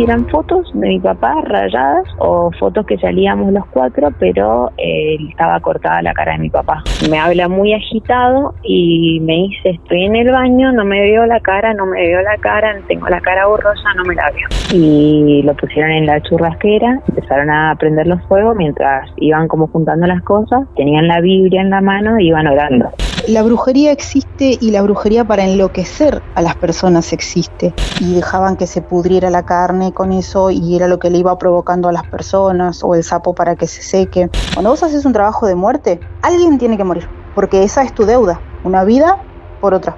eran fotos de mi papá rayadas o fotos que salíamos los cuatro, pero eh, estaba cortada la cara de mi papá. Me habla muy agitado y me dice, estoy en el baño, no me veo la cara, no me veo la cara, tengo la cara borrosa, no me la veo. Y lo pusieron en la churrasquera, empezaron a prender los fuegos mientras iban como juntando las cosas, tenían la Biblia en la mano y iban orando. La brujería existe y la brujería para enloquecer a las personas existe. Y dejaban que se pudriera la carne con eso y era lo que le iba provocando a las personas o el sapo para que se seque. Cuando vos haces un trabajo de muerte, alguien tiene que morir, porque esa es tu deuda, una vida por otra.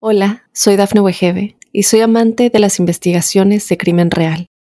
Hola, soy Dafne Wegebe y soy amante de las investigaciones de crimen real.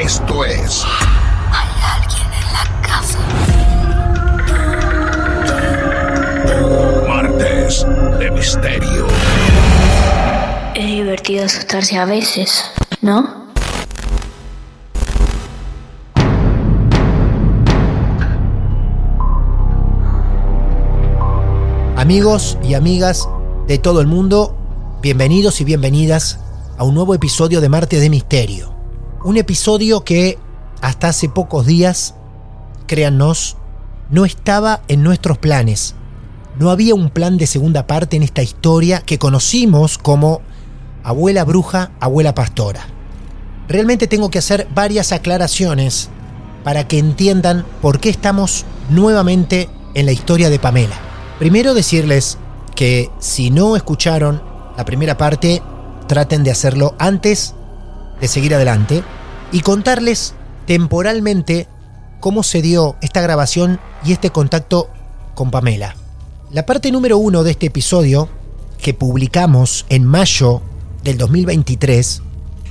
Esto es. Hay alguien en la casa. Martes de Misterio. Es divertido asustarse a veces, ¿no? Amigos y amigas de todo el mundo, bienvenidos y bienvenidas a un nuevo episodio de Martes de Misterio. Un episodio que hasta hace pocos días, créannos, no estaba en nuestros planes. No había un plan de segunda parte en esta historia que conocimos como Abuela Bruja, Abuela Pastora. Realmente tengo que hacer varias aclaraciones para que entiendan por qué estamos nuevamente en la historia de Pamela. Primero decirles que si no escucharon la primera parte, traten de hacerlo antes de seguir adelante y contarles temporalmente cómo se dio esta grabación y este contacto con Pamela. La parte número uno de este episodio, que publicamos en mayo del 2023,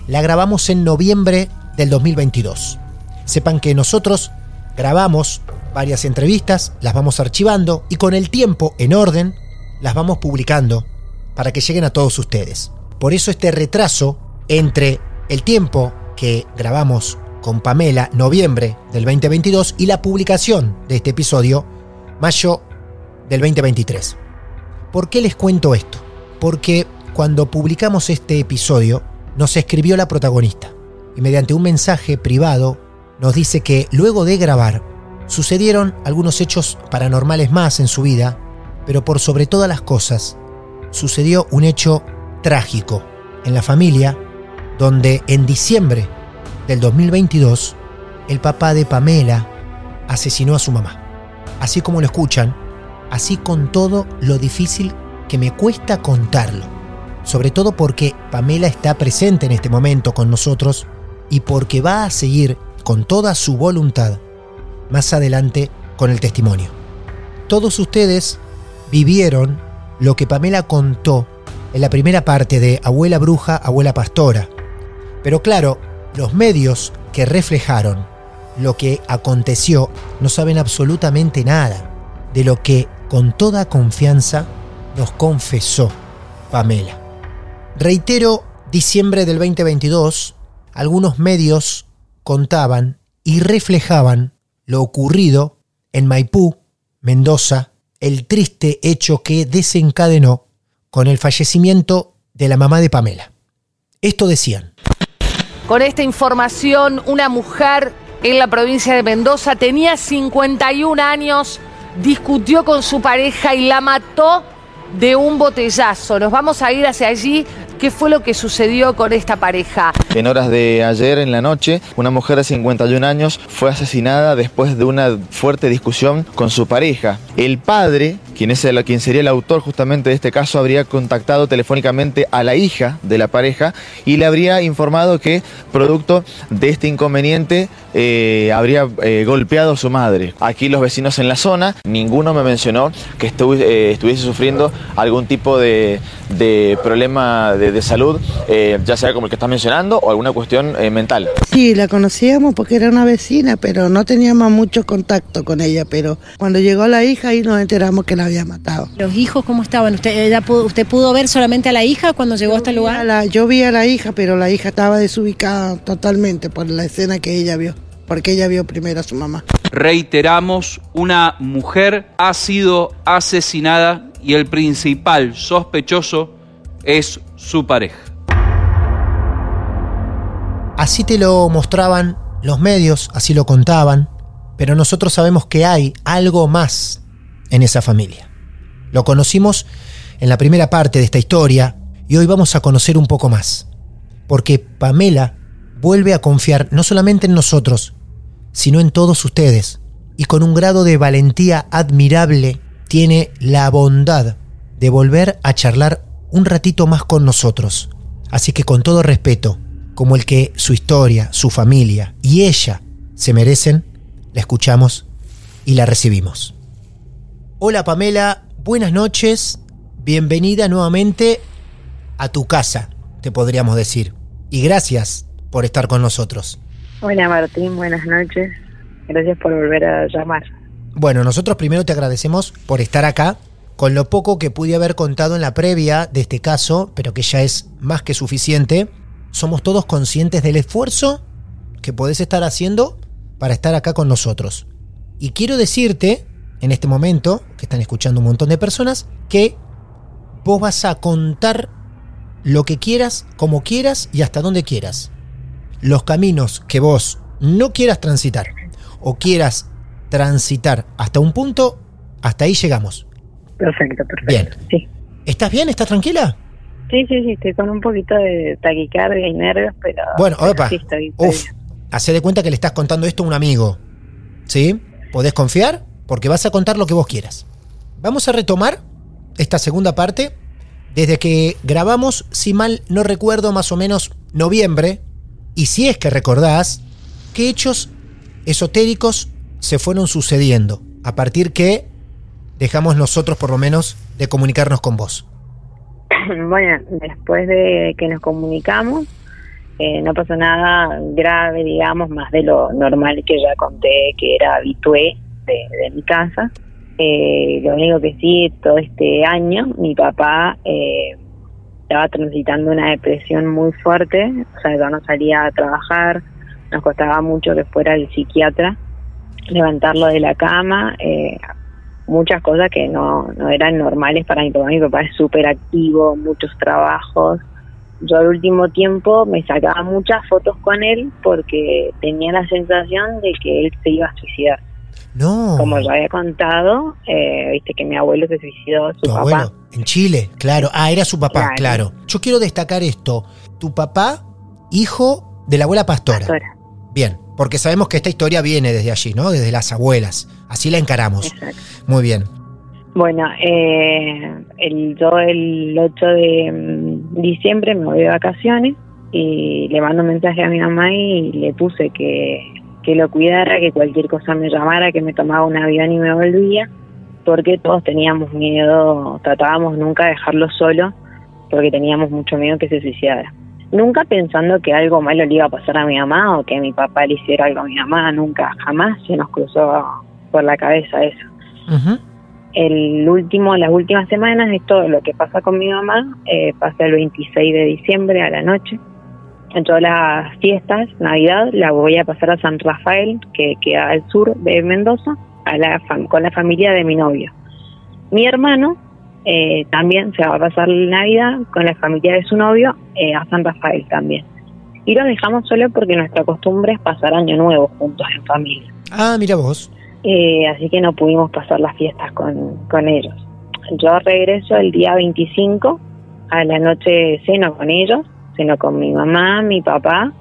la grabamos en noviembre del 2022. Sepan que nosotros grabamos varias entrevistas, las vamos archivando y con el tiempo en orden las vamos publicando para que lleguen a todos ustedes. Por eso este retraso entre el tiempo que grabamos con Pamela, noviembre del 2022, y la publicación de este episodio, mayo del 2023. ¿Por qué les cuento esto? Porque cuando publicamos este episodio, nos escribió la protagonista y mediante un mensaje privado nos dice que luego de grabar sucedieron algunos hechos paranormales más en su vida, pero por sobre todas las cosas sucedió un hecho trágico en la familia donde en diciembre del 2022 el papá de Pamela asesinó a su mamá. Así como lo escuchan, así con todo lo difícil que me cuesta contarlo. Sobre todo porque Pamela está presente en este momento con nosotros y porque va a seguir con toda su voluntad más adelante con el testimonio. Todos ustedes vivieron lo que Pamela contó en la primera parte de Abuela Bruja, Abuela Pastora. Pero claro, los medios que reflejaron lo que aconteció, no saben absolutamente nada de lo que con toda confianza nos confesó Pamela. Reitero, diciembre del 2022, algunos medios contaban y reflejaban lo ocurrido en Maipú, Mendoza, el triste hecho que desencadenó con el fallecimiento de la mamá de Pamela. Esto decían. Con esta información, una mujer en la provincia de Mendoza tenía 51 años, discutió con su pareja y la mató de un botellazo. Nos vamos a ir hacia allí. ¿Qué fue lo que sucedió con esta pareja? En horas de ayer en la noche, una mujer de 51 años fue asesinada después de una fuerte discusión con su pareja. El padre, quien, es el, quien sería el autor justamente de este caso, habría contactado telefónicamente a la hija de la pareja y le habría informado que, producto de este inconveniente, eh, habría eh, golpeado a su madre. Aquí los vecinos en la zona, ninguno me mencionó que eh, estuviese sufriendo algún tipo de, de problema de, de salud, eh, ya sea como el que estás mencionando o alguna cuestión eh, mental. Sí, la conocíamos porque era una vecina, pero no teníamos mucho contacto con ella. Pero cuando llegó la hija ahí nos enteramos que la había matado. ¿Los hijos cómo estaban? ¿Usted, ella pudo, ¿Usted pudo ver solamente a la hija cuando llegó a este lugar? La, yo vi a la hija, pero la hija estaba desubicada totalmente por la escena que ella vio, porque ella vio primero a su mamá. Reiteramos, una mujer ha sido asesinada y el principal sospechoso es su pareja. Así te lo mostraban los medios, así lo contaban, pero nosotros sabemos que hay algo más en esa familia. Lo conocimos en la primera parte de esta historia y hoy vamos a conocer un poco más, porque Pamela vuelve a confiar no solamente en nosotros, sino en todos ustedes, y con un grado de valentía admirable tiene la bondad de volver a charlar un ratito más con nosotros. Así que con todo respeto, como el que su historia, su familia y ella se merecen, la escuchamos y la recibimos. Hola Pamela, buenas noches, bienvenida nuevamente a tu casa, te podríamos decir. Y gracias por estar con nosotros. Hola Martín, buenas noches. Gracias por volver a llamar. Bueno, nosotros primero te agradecemos por estar acá, con lo poco que pude haber contado en la previa de este caso, pero que ya es más que suficiente. Somos todos conscientes del esfuerzo que podés estar haciendo para estar acá con nosotros. Y quiero decirte, en este momento, que están escuchando un montón de personas, que vos vas a contar lo que quieras, como quieras y hasta donde quieras. Los caminos que vos no quieras transitar o quieras transitar hasta un punto, hasta ahí llegamos. Perfecto, perfecto. Bien. Sí. ¿Estás bien? ¿Estás tranquila? Sí, sí, sí, estoy con un poquito de taquicardia y nervios, pero. Bueno, pero opa. sí estoy, estoy Uf, hacé de cuenta que le estás contando esto a un amigo. ¿Sí? ¿Podés confiar? Porque vas a contar lo que vos quieras. Vamos a retomar esta segunda parte. Desde que grabamos, si mal no recuerdo, más o menos noviembre. Y si es que recordás, qué hechos esotéricos se fueron sucediendo. A partir que dejamos nosotros, por lo menos, de comunicarnos con vos. Bueno, después de que nos comunicamos, eh, no pasó nada grave, digamos, más de lo normal que ya conté, que era habitué de, mi casa. Eh, lo único que sí, todo este año, mi papá eh, estaba transitando una depresión muy fuerte, o sea, ya no salía a trabajar, nos costaba mucho que fuera el psiquiatra, levantarlo de la cama, eh, muchas cosas que no, no eran normales para mi papá. Mi papá es súper activo, muchos trabajos. Yo al último tiempo me sacaba muchas fotos con él porque tenía la sensación de que él se iba a suicidar. No. Como ya había contado, eh, viste que mi abuelo se suicidó, su Tu papá. abuelo, en Chile, claro. Ah, era su papá, Claro. claro. Yo quiero destacar esto. Tu papá, hijo de la abuela pastora. Pastora. Bien, porque sabemos que esta historia viene desde allí, ¿no? Desde las abuelas. Así la encaramos. Exacto. Muy bien. Bueno, eh, el, yo el 8 de mm, diciembre me voy de vacaciones y le mando un mensaje a mi mamá y le puse que, que lo cuidara, que cualquier cosa me llamara, que me tomaba un avión y me volvía, porque todos teníamos miedo, tratábamos nunca de dejarlo solo, porque teníamos mucho miedo que se suicidara. Nunca pensando que algo malo le iba a pasar a mi mamá o que mi papá le hiciera algo a mi mamá, nunca, jamás se nos cruzó por la cabeza eso. El último, las últimas semanas es todo lo que pasa con mi mamá, eh, pasa el 26 de diciembre a la noche. En todas las fiestas, Navidad, la voy a pasar a San Rafael, que queda al sur de Mendoza, a la fam- con la familia de mi novio. Mi hermano eh, también se va a pasar la Navidad con la familia de su novio eh, a San Rafael también. Y lo dejamos solo porque nuestra costumbre es pasar año nuevo juntos en familia. Ah, mira vos. Eh, así que no pudimos pasar las fiestas con, con ellos. Yo regreso el día 25, a la noche ceno con ellos, ceno con mi mamá, mi papá,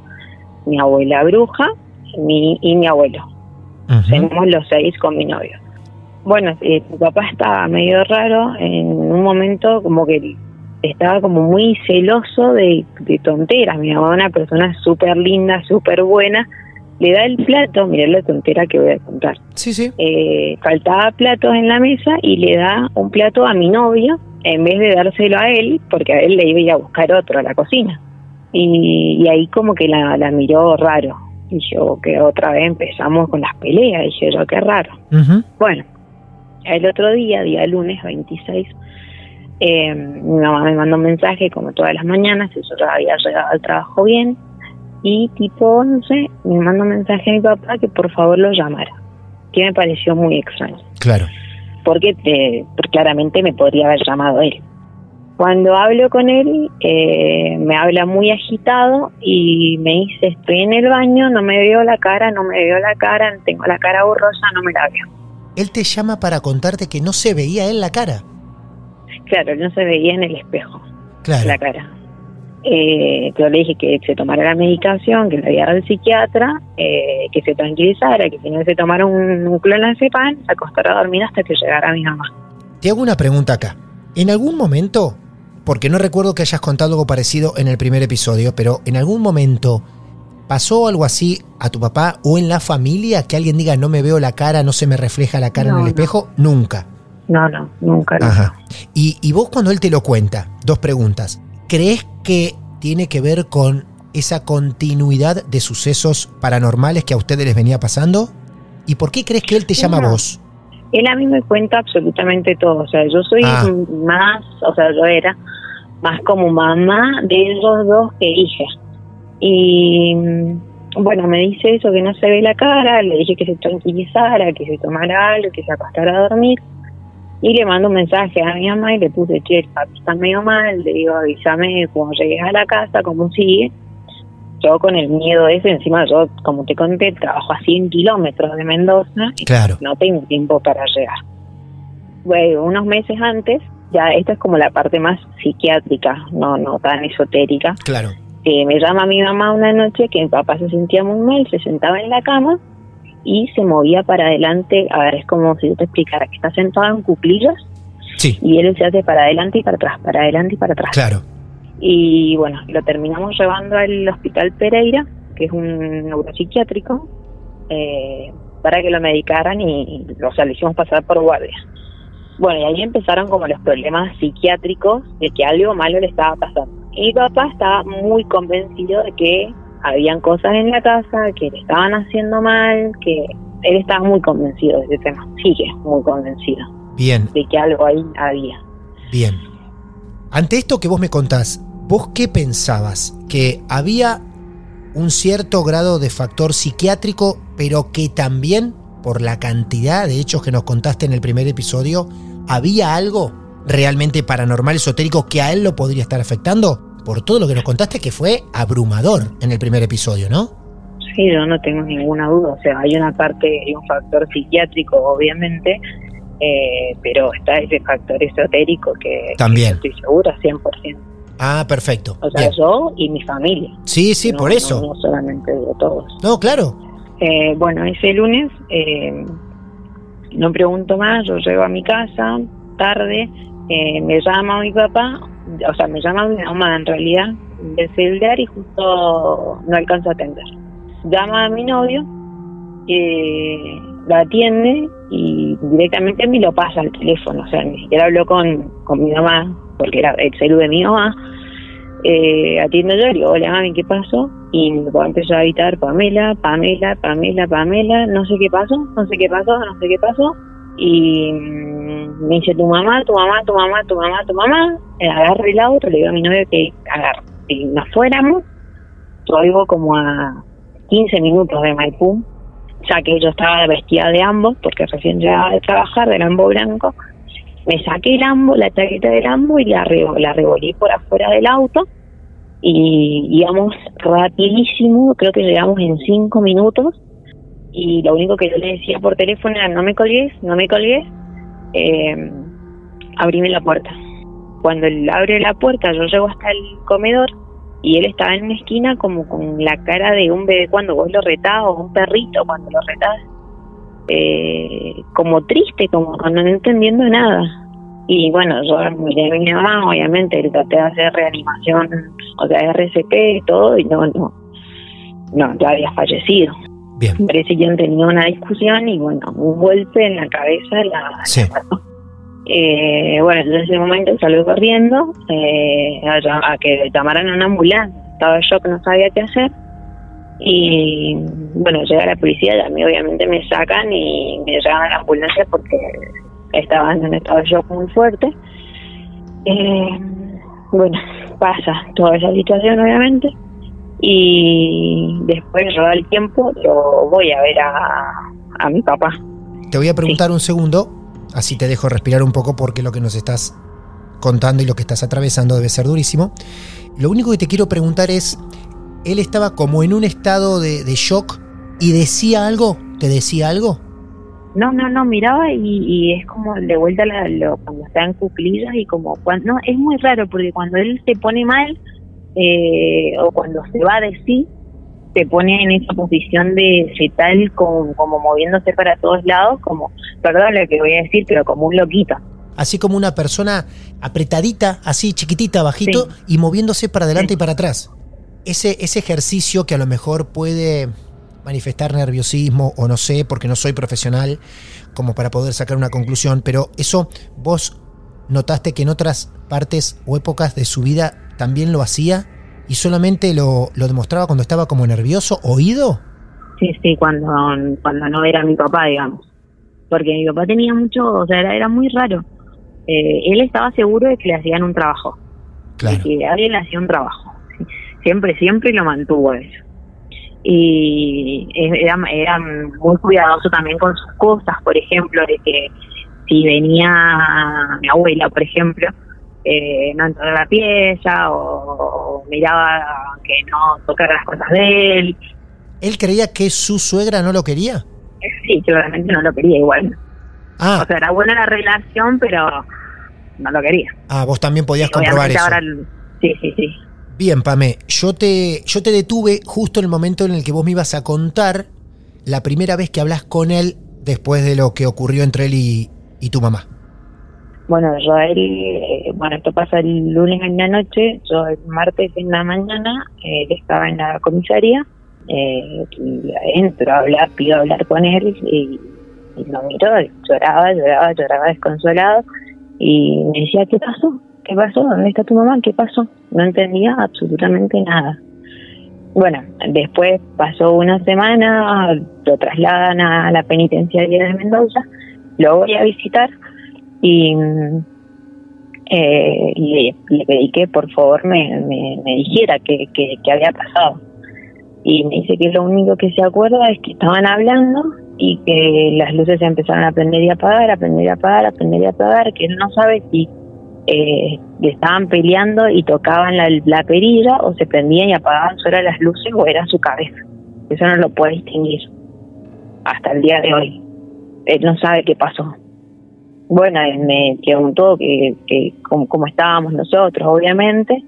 mi abuela bruja mi, y mi abuelo. Cenamos los seis con mi novio. Bueno, eh, mi papá estaba medio raro, en un momento como que estaba como muy celoso de, de tonteras. Mi mamá, una persona súper linda, súper buena, le da el plato, mirá la tontera que voy a contar. Sí, sí. Eh, faltaba platos en la mesa y le da un plato a mi novio en vez de dárselo a él, porque a él le iba a ir a buscar otro a la cocina. Y, y ahí como que la, la miró raro. Y yo que otra vez empezamos con las peleas, dije yo, qué raro. Bueno, el otro día, día lunes 26, eh, mi mamá me mandó un mensaje como todas las mañanas, eso ya había llegado al trabajo bien, y tipo, no sé, me mandó un mensaje a mi papá que por favor lo llamara, que me pareció muy extraño, Claro. porque, eh, porque claramente me podría haber llamado él. Cuando hablo con él, eh, me habla muy agitado y me dice, estoy en el baño, no me veo la cara, no me veo la cara, tengo la cara borrosa, no me la veo. Él te llama para contarte que no se veía en la cara. Claro, no se veía en el espejo Claro. la cara. Eh, yo le dije que se tomara la medicación, que le había dado el psiquiatra, eh, que se tranquilizara, que si no se tomara un, un clonazepam, se acostara a dormir hasta que llegara mi mamá. Te hago una pregunta acá. ¿En algún momento, porque no recuerdo que hayas contado algo parecido en el primer episodio, pero en algún momento pasó algo así a tu papá o en la familia que alguien diga no me veo la cara, no se me refleja la cara No, en el no. espejo? Nunca. No, no, nunca. no. Ajá. Y, y vos cuando él te lo cuenta, dos preguntas. ¿Crees que tiene que ver con esa continuidad de sucesos paranormales que a ustedes les venía pasando? ¿Y por qué crees que él te llama a vos? Él a mí me cuenta absolutamente todo. O sea, yo soy Ah. más, o sea, yo era más como mamá de ellos dos que hija. Y mm, bueno, me dice eso, que no se ve la cara, le dije que se tranquilizara, que se tomara algo, que se acostara a dormir. Y le mando un mensaje a mi mamá y le puse, che, el papi está medio mal, le digo, avísame cuando llegues a la casa, cómo sigue. Yo con el miedo ese, encima yo, como te conté, trabajo a 100 kilómetros de Mendoza y Claro. no tengo tiempo para llegar. Bueno, unos meses antes, ya esta es como la parte más psiquiátrica, no, no tan esotérica, Claro. Que me llama mi mamá una noche que mi papá se sentía muy mal, se sentaba en la cama y se movía para adelante, a ver, es como si yo te explicara que está sentado en cuclillas Sí. y él se hace para adelante y para atrás, para adelante y para atrás. Claro. Y bueno, lo terminamos llevando al Hospital Pereira, que es un neuropsiquiátrico, eh, para que lo medicaran y, o sea, le hicimos pasar por guardia. Bueno, y ahí empezaron como los problemas psiquiátricos de que algo malo le estaba pasando. Y mi papá estaba muy convencido de que habían cosas en la casa, que le estaban haciendo mal, que él estaba muy convencido de ese tema, sigue muy convencido Bien, de que algo ahí había. bien. Ante esto que vos me contás, ¿vos qué pensabas? ¿Que había un cierto grado de factor psiquiátrico, pero que también, por la cantidad de hechos que nos contaste en el primer episodio, había algo realmente paranormal, esotérico, que a él lo podría estar afectando? Por todo lo que nos contaste, que fue abrumador en el primer episodio, ¿no? Sí, yo no tengo ninguna duda. O sea, hay una parte y un factor psiquiátrico, obviamente, eh, pero está ese factor esotérico que, También. que estoy segura 100%. Ah, perfecto. O sea, Bien. yo y mi familia. Sí, sí, No- por no- eso. No, solamente de todos. No, claro. Eh, bueno, ese lunes eh, no pregunto más, yo llego a mi casa tarde, eh, me llama mi papá, o sea, me llama mi mamá en realidad del celular y justo no alcanzo a atender. Llama a mi novio, eh, lo atiende y directamente me lo pasa al teléfono, o sea, ni siquiera habló con, con mi mamá, porque era el celular de mi mamá, eh, atiendo yo, le digo, hola mami, ¿qué pasó? Y papá empezó a gritar, Pamela, Pamela, Pamela, Pamela, no sé qué pasó, no sé qué pasó, no sé qué pasó. Y mm, me dice, tu mamá, tu mamá, tu mamá, tu mamá, tu mamá. Eh, agarro el auto, le digo a mi novio que agarre. Y nos fuéramos, yo vivo como a 15 minutos de Maipú, ya que yo estaba vestida de ambos, porque recién llegaba de trabajar, del ambo blanco. Me saqué el ambo, la chaqueta del ambo y la, la revolví por afuera del auto y íbamos rapidísimo, creo que llegamos en cinco minutos y lo único que yo le decía por teléfono era no me colgues, no me colgues, eh, abrime la puerta. Cuando él abre la puerta yo llego hasta el comedor y él estaba en una esquina como con la cara de un bebé cuando vos lo retás o un perrito cuando lo retás, eh, como triste, como no entendiendo nada. Y bueno, yo miré a mi mamá, obviamente, le traté de hacer reanimación, o sea, RCP y todo, y no, no, no, ya había fallecido. Bien. Parece que han tenido una discusión y bueno, un golpe en la cabeza la, Sí. la. Eh, bueno, en ese momento salí corriendo eh, a, a que llamaran a una ambulancia. Estaba en shock, no sabía qué hacer. Y bueno, llega la policía y a mí obviamente me sacan y me llevan a la ambulancia porque estaba en un estado de shock muy fuerte. Eh, bueno, pasa toda esa situación obviamente y después yo al tiempo lo voy a ver a, a mi papá. Te voy a preguntar un segundo, así te dejo respirar un poco porque lo que nos estás contando y lo que estás atravesando debe ser durísimo. Lo único que te quiero preguntar es, ¿él estaba como en un estado de, de shock y decía algo? ¿Te decía algo? No, no, no, miraba y, y es como de vuelta la, lo, cuando está en cuclillas y como cuando, no, es muy raro porque cuando él se pone mal eh, o cuando se va de sí, se pone en esa posición de fetal como, como moviéndose para todos lados, como, perdón lo que voy a decir, pero como un loquito. Así como una persona apretadita, así chiquitita, bajito, y moviéndose para adelante y para atrás. Ese, ese ejercicio que a lo mejor puede manifestar nerviosismo o no sé, porque no soy profesional como para poder sacar una conclusión, pero eso vos notaste que en otras partes o épocas de su vida también lo hacía y solamente lo, lo demostraba cuando estaba como nervioso, oído. Sí, sí, cuando, cuando no era mi papá, digamos. Porque mi papá tenía mucho, o sea, era, era muy raro. Eh, él estaba seguro de que le hacían un trabajo. De que alguien le hacía un trabajo. Siempre, siempre lo mantuvo eso. Y era, era muy cuidadoso también con sus cosas, por ejemplo, de que si venía mi abuela, por ejemplo, eh, no entraba a la pieza o, o miraba que no tocara las cosas de él. ¿Él creía que su suegra no lo quería? Sí, claramente no lo quería igual. Ah. O sea, era buena la relación, pero no lo quería. Ah, vos también podías comprobar eso. ahora sí, sí, sí. Bien, Pame, yo te, yo te detuve justo en el momento en el que vos me ibas a contar la primera vez que hablas con él después de lo que ocurrió entre él y, y tu mamá. Bueno, yo él, eh, bueno, esto pasa el lunes en la noche, yo el martes en la mañana, eh, él estaba en la comisaría, eh, y entro a hablar, pido hablar con él y, y lo miró, lloraba, lloraba, lloraba desconsolado y me decía, ¿qué pasó? ¿Qué pasó? ¿Dónde está tu mamá? ¿Qué pasó? No entendía absolutamente nada. Bueno, después pasó una semana, lo trasladan a la penitenciaria de Mendoza, lo voy a visitar y eh, le, le pedí que por favor me, me, me dijera qué qué- qué había pasado. Y me dice que lo único que se acuerda es que estaban hablando y que las luces se empezaron a prender y apagar, a prender y apagar, a prender y apagar, que no sabe si eh, estaban peleando y tocaban la, la perilla o se prendían y apagaban solo las luces o era su cabeza. Eso no lo puede distinguir hasta el día de hoy. Él no sabe qué pasó. Bueno, él me preguntó que, que cómo, cómo estábamos nosotros, obviamente.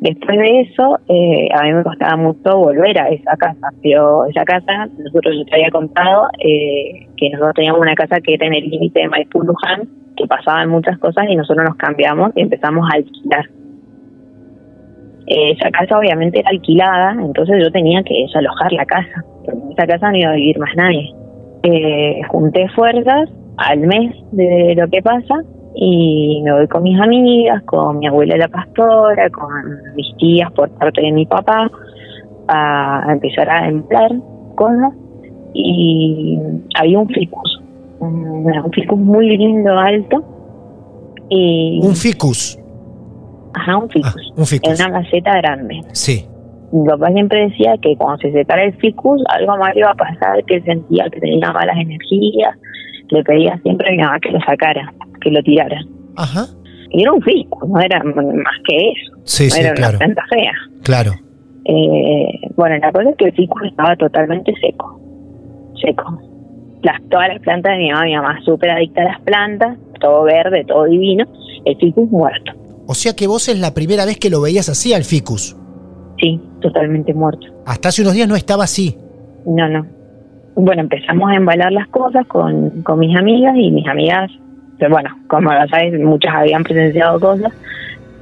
Después de eso, eh, a mí me costaba mucho volver a esa casa. Pero esa casa, nosotros yo te había contado eh, que nosotros teníamos una casa que era en el límite de Maipú Luján, que pasaban muchas cosas y nosotros nos cambiamos y empezamos a alquilar. Eh, esa casa obviamente era alquilada, entonces yo tenía que desalojar la casa, porque en esa casa no iba a vivir más nadie. Eh, junté fuerzas al mes de lo que pasa, y me voy con mis amigas, con mi abuela la pastora, con mis tías por parte de mi papá, a, empezar a emplear cosas y había un ficus, un, un ficus muy lindo, alto. Y, Un ficus. Ajá, un ficus. un ficus. Una maceta grande. Sí. Mi papá siempre decía que cuando se secara el ficus, algo mal iba a pasar, que sentía que tenía malas energías. Le pedía siempre a mi mamá que lo sacara, que lo tirara. Ajá. Y era un ficus, no era más que eso. Sí, no sí, era claro. una planta fea. Claro. Eh, bueno, la cosa es que el ficus estaba totalmente seco. Seco. Las, todas las plantas de mi mamá, mi mamá súper adicta a las plantas, todo verde, todo divino. El ficus muerto. O sea que vos es la primera vez que lo veías así al ficus. Sí, totalmente muerto. Hasta hace unos días no estaba así. No, no. Bueno, empezamos a embalar las cosas con, con mis amigas y mis amigas, pero bueno, como ya sabes, muchas habían presenciado cosas.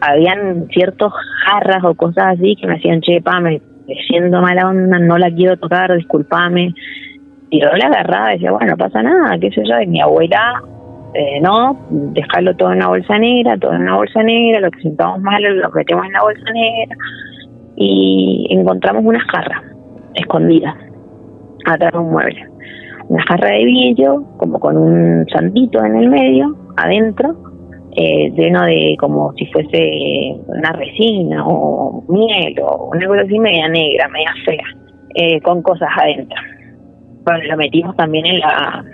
Habían ciertos jarras o cosas así que me hacían, che, pa, me siento mala onda, no la quiero tocar, discúlpame. Y yo la agarraba y decía, bueno, no pasa nada, qué sé yo. Y mi abuela, eh, no, dejarlo todo en una bolsa negra, todo en una bolsa negra, lo que sintamos mal lo metemos en la bolsa negra. Y encontramos una jarra escondida atrás de un mueble. Una jarra de vidrio, como con un santito en el medio, adentro, eh, lleno de como si fuese una resina o miel o una cosa así media negra, media fea, eh, con cosas adentro. Lo metimos también en la,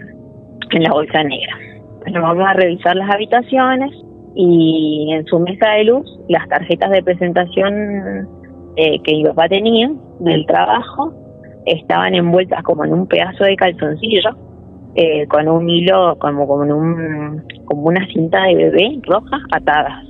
en la bolsa negra. Bueno, vamos a revisar las habitaciones y en su mesa de luz las tarjetas de presentación eh, que mi papá tenía del trabajo estaban envueltas como en un pedazo de calzoncillo eh, con un hilo como como un como una cinta de bebé roja atadas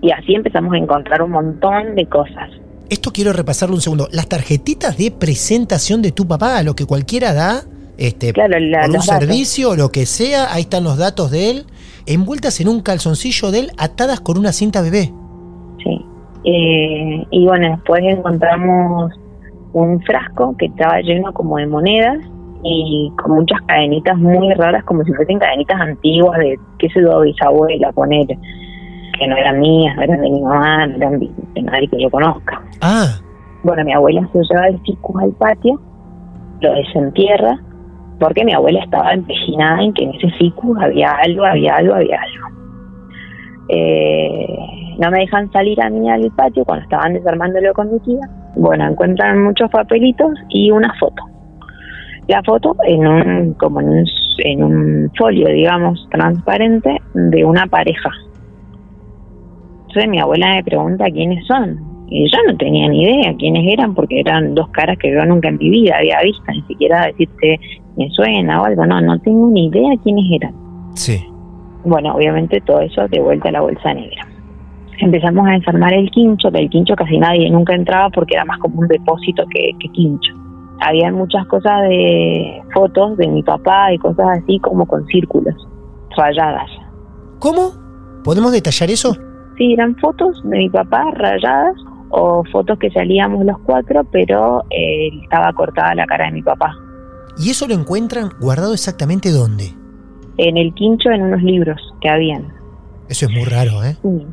y así empezamos a encontrar un montón de cosas Esto quiero repasarlo un segundo. Las tarjetitas de presentación de tu papá, lo que cualquiera da, este, Claro, la- por un servicio o lo que sea, ahí están los datos de él, envueltas en un calzoncillo de él, atadas con una cinta bebé. Sí. Eh, y bueno, después encontramos un frasco que estaba lleno como de monedas y con muchas cadenitas muy raras, como si fuesen cadenitas antiguas de, qué sé yo, bisabuela, poner, que no eran mías, no eran de mi mamá, no eran de de nadie que yo conozca. Ah, Bueno, mi abuela se lleva el ficus al patio, lo desentierra, porque mi abuela estaba empecinada en que en ese ficus había algo, había algo, había algo. Eh, no me dejan salir a mí al patio cuando estaban desarmándolo con mi tía. Bueno, encuentran muchos papelitos y una foto. La foto en un, como en un, en un folio, digamos, transparente de una pareja. Entonces mi abuela me pregunta quiénes son. Y yo no tenía ni idea quiénes eran porque eran dos caras que yo nunca en mi vida había visto, ni siquiera decirte me suena o algo. No, no tengo ni idea quiénes eran. sí. Bueno, obviamente todo eso de vuelta a la bolsa negra. Empezamos a desarmar el quincho, que el quincho casi nadie nunca entraba porque era más como un depósito que, que quincho. Había muchas cosas de fotos de mi papá y cosas así como con círculos, rayadas. ¿Cómo? ¿Podemos detallar eso? Sí, eran fotos de mi papá rayadas o fotos que salíamos los cuatro, pero eh, estaba cortada la cara de mi papá. ¿Y eso lo encuentran guardado exactamente dónde? En el quincho, en unos libros que habían. Eso es muy raro, ¿eh? Sí,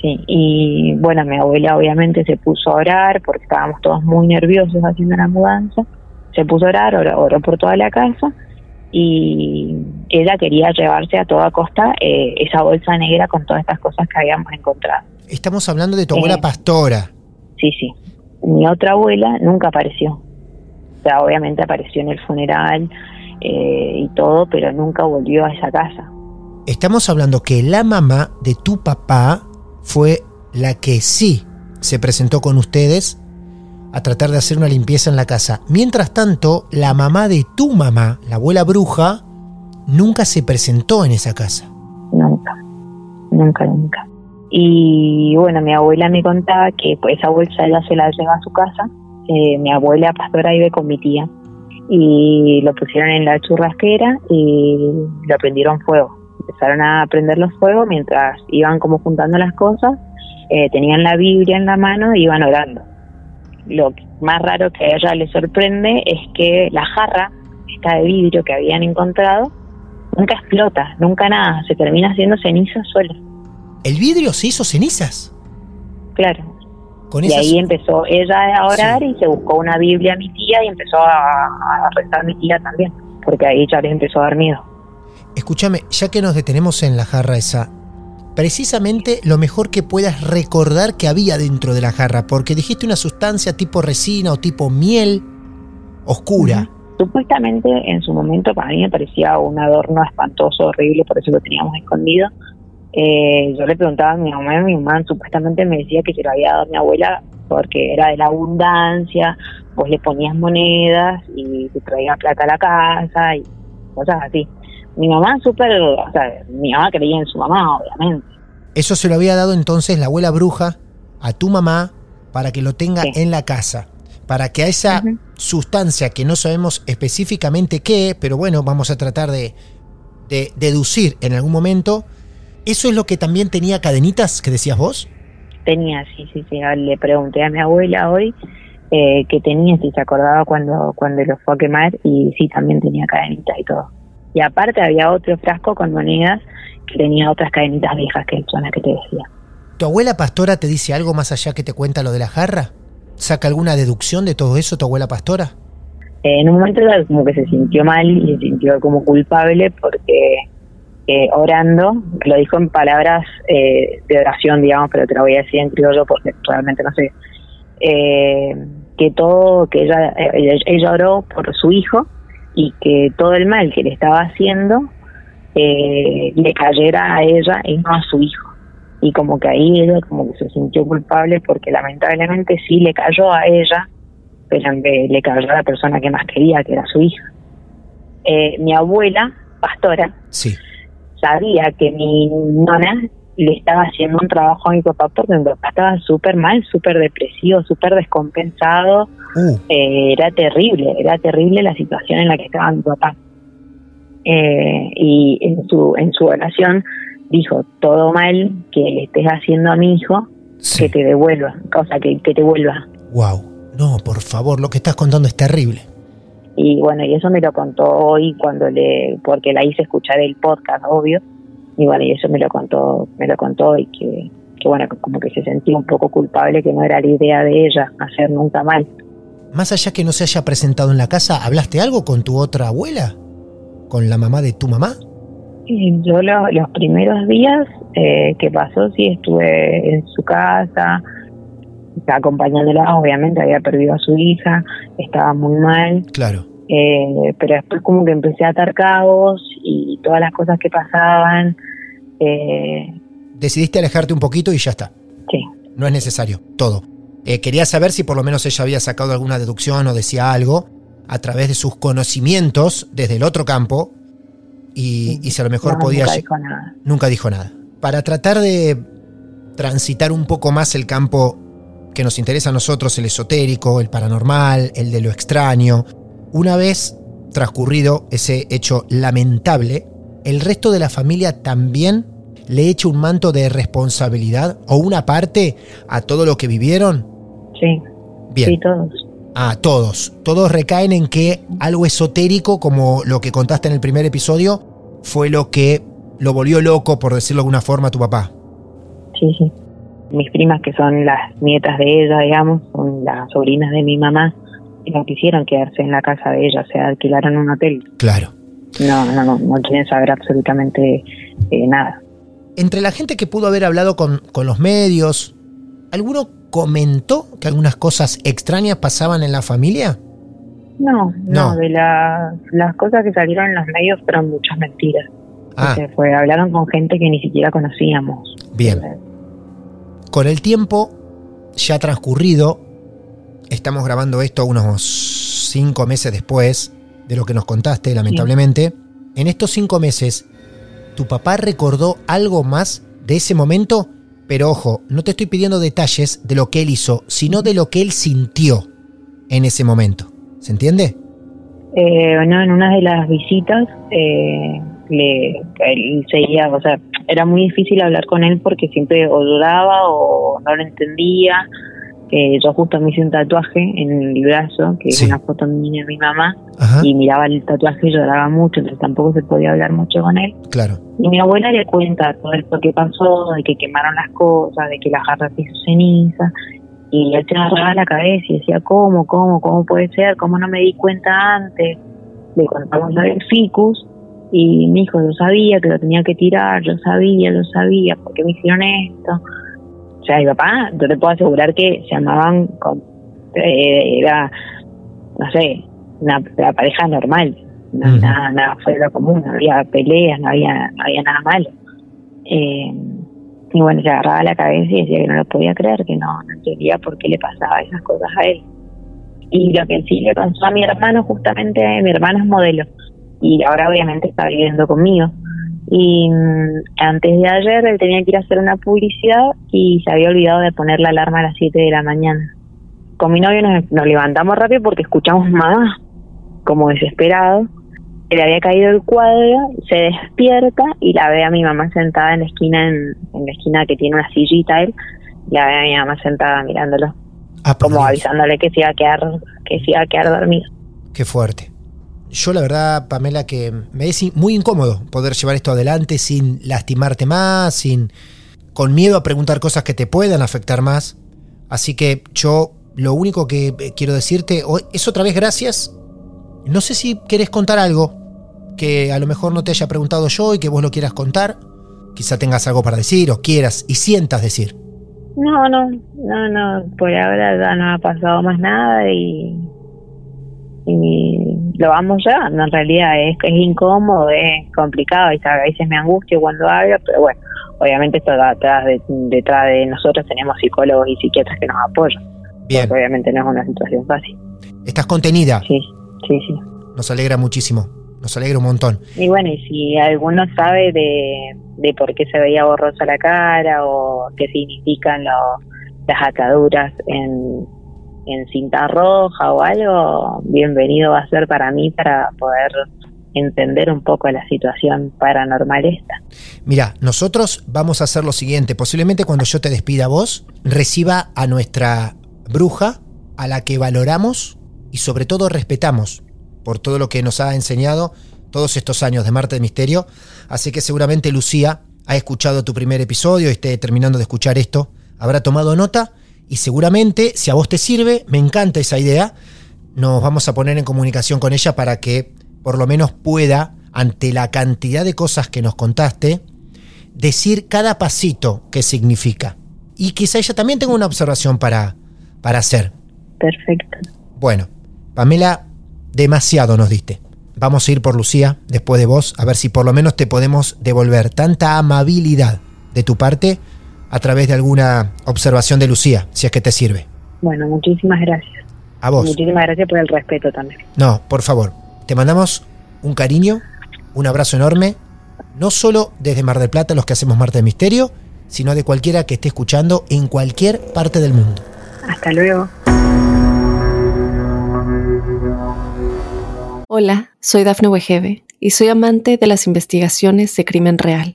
sí. Y bueno, mi abuela obviamente se puso a orar porque estábamos todos muy nerviosos haciendo la mudanza. Se puso a orar, oró, oró por toda la casa y ella quería llevarse a toda costa eh, esa bolsa negra con todas estas cosas que habíamos encontrado. Estamos hablando de tu abuela Eh. pastora. Sí, sí. Mi otra abuela nunca apareció. O sea, obviamente apareció en el funeral eh, y todo, pero nunca volvió a esa casa. Estamos hablando que la mamá de tu papá fue la que sí se presentó con ustedes a tratar de hacer una limpieza en la casa. Mientras tanto, la mamá de tu mamá, la abuela bruja, nunca se presentó en esa casa. Nunca, nunca, nunca. Y bueno, mi abuela me contaba que pues, esa bolsa ella se la lleva a su casa. Eh, mi abuela pastora vive con mi tía. Y lo pusieron en la churrasquera y lo prendieron fuego. Empezaron a prender los fuegos mientras iban como juntando las cosas. eh, tenían la Biblia en la mano y iban orando. Lo más raro que a ella le sorprende es que la jarra, esta de vidrio que habían encontrado, nunca explota, nunca nada, se termina haciendo ceniza sola. ¿El vidrio se hizo cenizas? Claro. Con y esas- ahí empezó ella a orar y se buscó una Biblia a mi tía y empezó a, a rezar mi tía también, porque ahí ya les empezó a dar miedo. Escúchame, ya que nos detenemos en la jarra esa, precisamente lo mejor que puedas recordar que había dentro de la jarra, porque dijiste una sustancia tipo resina o tipo miel oscura. Supuestamente en su momento para mí me parecía un adorno espantoso, horrible, por eso lo teníamos escondido. Eh, yo le preguntaba a mi mamá y mi mamá supuestamente me decía que se lo había dado a mi abuela porque era de la abundancia, vos le ponías monedas y te traía plata a la casa y cosas así. Mi mamá súper, o sea, mi mamá creía en su mamá, obviamente. Eso se lo había dado entonces la abuela bruja a tu mamá para que lo tenga en la casa. Para que a esa sustancia que no sabemos específicamente qué, pero bueno, vamos a tratar de, de deducir en algún momento. ¿Eso es lo que también tenía cadenitas que decías vos? Tenía, sí, sí, sí. Le pregunté a mi abuela hoy eh, que tenía, si se acordaba cuando, cuando lo fue a quemar, y sí, también tenía cadenitas y todo. Y aparte había otro frasco con monedas que tenía otras cadenitas viejas que son las que te decía. ¿Tu abuela pastora te dice algo más allá que te cuenta lo de la jarra? ¿Saca alguna deducción de todo eso tu abuela pastora? Eh, en un momento como que se sintió mal y se sintió como culpable porque eh, orando, lo dijo en palabras eh, de oración, digamos, pero te lo voy a decir en criollo porque realmente no sé, eh, que todo, que ella, ella oró por su hijo y que todo el mal que le estaba haciendo eh, le cayera a ella y no a su hijo. Y como que ahí ella como que se sintió culpable porque lamentablemente sí le cayó a ella, pero le cayó a la persona que más quería, que era su hija. Eh, mi abuela, pastora, Sí. sabía que mi nona le estaba haciendo un trabajo a mi papá porque mi papá estaba súper mal, súper depresivo, súper descompensado. Eh, era terrible, era terrible la situación en la que estaba mi papá. Eh, y en su, en su oración dijo, todo mal que le estés haciendo a mi hijo, que te devuelva, o sea, que, que te vuelva. Wow. No, por favor, lo que estás contando es terrible. Y bueno, y eso me lo contó hoy cuando le, porque la hice escuchar el podcast, obvio. Y bueno, y eso me lo contó, me lo contó y que, que bueno, como que se sentía un poco culpable, que no era la idea de ella hacer nunca mal. Más allá que no se haya presentado en la casa, ¿hablaste algo con tu otra abuela? ¿Con la mamá de tu mamá? Y yo lo- los primeros días eh, que pasó, sí estuve en su casa, acompañándola, obviamente había perdido a su hija, estaba muy mal. Claro. Eh, pero después como que empecé a atar cabos y todas las cosas que pasaban. Eh, Decidiste alejarte un poquito y ya está. Sí. No es necesario, todo. Eh, quería saber si por lo menos ella había sacado alguna deducción o decía algo a través de sus conocimientos desde el otro campo y, y si a lo mejor no, podía... nunca dijo nada. Nunca dijo nada. Para tratar de transitar un poco más el campo que nos interesa a nosotros, el esotérico, el paranormal, el de lo extraño, una vez transcurrido ese hecho lamentable, el resto de la familia también le echa un manto de responsabilidad o una parte a todo lo que vivieron. Sí. Bien. Sí, todos. A todos. Todos recaen en que algo esotérico, como lo que contaste en el primer episodio, fue lo que lo volvió loco, por decirlo de alguna forma, a tu papá. Sí, sí. Mis primas, que son las nietas de ella, digamos, son las sobrinas de mi mamá, no quisieron quedarse en la casa de ella, o sea, alquilaron un hotel. Claro. No, no, no, no quieren saber absolutamente eh, nada. Entre la gente que pudo haber hablado con, con los medios, ¿alguno comentó que algunas cosas extrañas pasaban en la familia? No, No. no, de la- las cosas que salieron en los medios fueron muchas mentiras. Ah. O sea, fue, hablaron con gente que ni siquiera conocíamos. Bien. Con el tiempo ya transcurrido, estamos grabando esto unos cinco meses después de lo que nos contaste, lamentablemente. En estos cinco meses, ¿tu papá recordó algo más de ese momento? Pero ojo, no te estoy pidiendo detalles de lo que él hizo, sino de lo que él sintió en ese momento. ¿Se entiende? Eh, no, en una de las visitas eh, le él seguía, o sea, era muy difícil hablar con él porque siempre o lloraba o no lo entendía Eh, yo justo me hice un tatuaje en el brazo, que es una foto mía de mi mamá, Ajá. y miraba el tatuaje y lloraba mucho, entonces tampoco se podía hablar mucho con él. Claro. Y mi abuela le cuenta todo esto que pasó, de que quemaron las cosas, de que la jarra se hizo ceniza, y él se agarraba la cabeza y decía, ¿cómo, cómo, cómo puede ser? ¿Cómo no me di cuenta antes? Le contamos lo del ficus, y mi hijo, yo sabía que lo tenía que tirar, yo sabía, lo sabía, ¿por qué me hicieron esto? O sea, mi papá, yo te puedo asegurar que se amaban con, eh, era, no sé, una, una pareja normal, no, nada, nada fuera de lo común, no había peleas, no había, no había nada malo. Eh, y bueno, se agarraba la cabeza y decía que no lo podía creer, que no, no entendía por qué le pasaba esas cosas a él. Y lo que sí le pasó a mi hermano, justamente, mi hermano es modelo y ahora obviamente está viviendo conmigo. Y mm, antes de ayer él tenía que ir a hacer una publicidad y se había olvidado de poner la alarma a las 7 de la mañana. Con mi novio nos, nos levantamos rápido porque escuchamos mamá como desesperado. Se le había caído el cuadro, se despierta y la ve a mi mamá sentada en la esquina, en, en la esquina que tiene una sillita él, la ve a mi mamá sentada mirándolo, como avisándole que se iba a quedar, que se iba a quedar dormido. Qué fuerte. Yo la verdad, Pamela, que me es muy incómodo poder llevar esto adelante sin lastimarte más, sin con miedo a preguntar cosas que te puedan afectar más. Así que yo lo único que quiero decirte es otra vez gracias. No sé si querés contar algo que a lo mejor no te haya preguntado yo y que vos lo quieras contar. Quizá tengas algo para decir o quieras y sientas decir. No, no, no, no, por ahora ya no ha pasado más nada y, y lo vamos ya. En realidad es es incómodo, es complicado y a veces me angustio cuando hablo, pero bueno, obviamente esto detrás de, detrás de nosotros tenemos psicólogos y psiquiatras que nos apoyan. Bien. Porque obviamente no es una situación fácil. ¿Estás contenida? Sí, sí, sí. Nos alegra muchísimo, nos alegra un montón. Y bueno, y si alguno sabe de, de por qué se veía borrosa la cara o qué significan lo- las ataduras en, en cinta roja o algo, bienvenido va a ser para mí para poder entender un poco la situación paranormal esta. Mira, nosotros vamos a hacer lo siguiente. Posiblemente cuando yo te despida vos, reciba a nuestra bruja, a la que valoramos y sobre todo respetamos por todo lo que nos ha enseñado todos estos años de Marte de Misterio. Así que seguramente Lucía ha escuchado tu primer episodio y esté terminando de escuchar esto, habrá tomado nota y seguramente, si a vos te sirve, me encanta esa idea, nos vamos a poner en comunicación con ella para que por lo menos pueda, ante la cantidad de cosas que nos contaste, decir cada pasito que significa. Y quizá ella también tenga una observación para, para hacer. Perfecto. Bueno, Pamela, demasiado nos diste. Vamos a ir por Lucía después de vos, a ver si por lo menos te podemos devolver tanta amabilidad de tu parte a través de alguna observación de Lucía, si es que te sirve. Bueno, muchísimas gracias. A vos. Muchísimas gracias por el respeto también. No, por favor, te mandamos un cariño, un abrazo enorme, no solo desde Mar del Plata, los que hacemos Marte de Misterio, sino de cualquiera que esté escuchando en cualquier parte del mundo. Hasta luego. Hola, soy Dafne Wegebe y soy amante de las investigaciones de crimen real.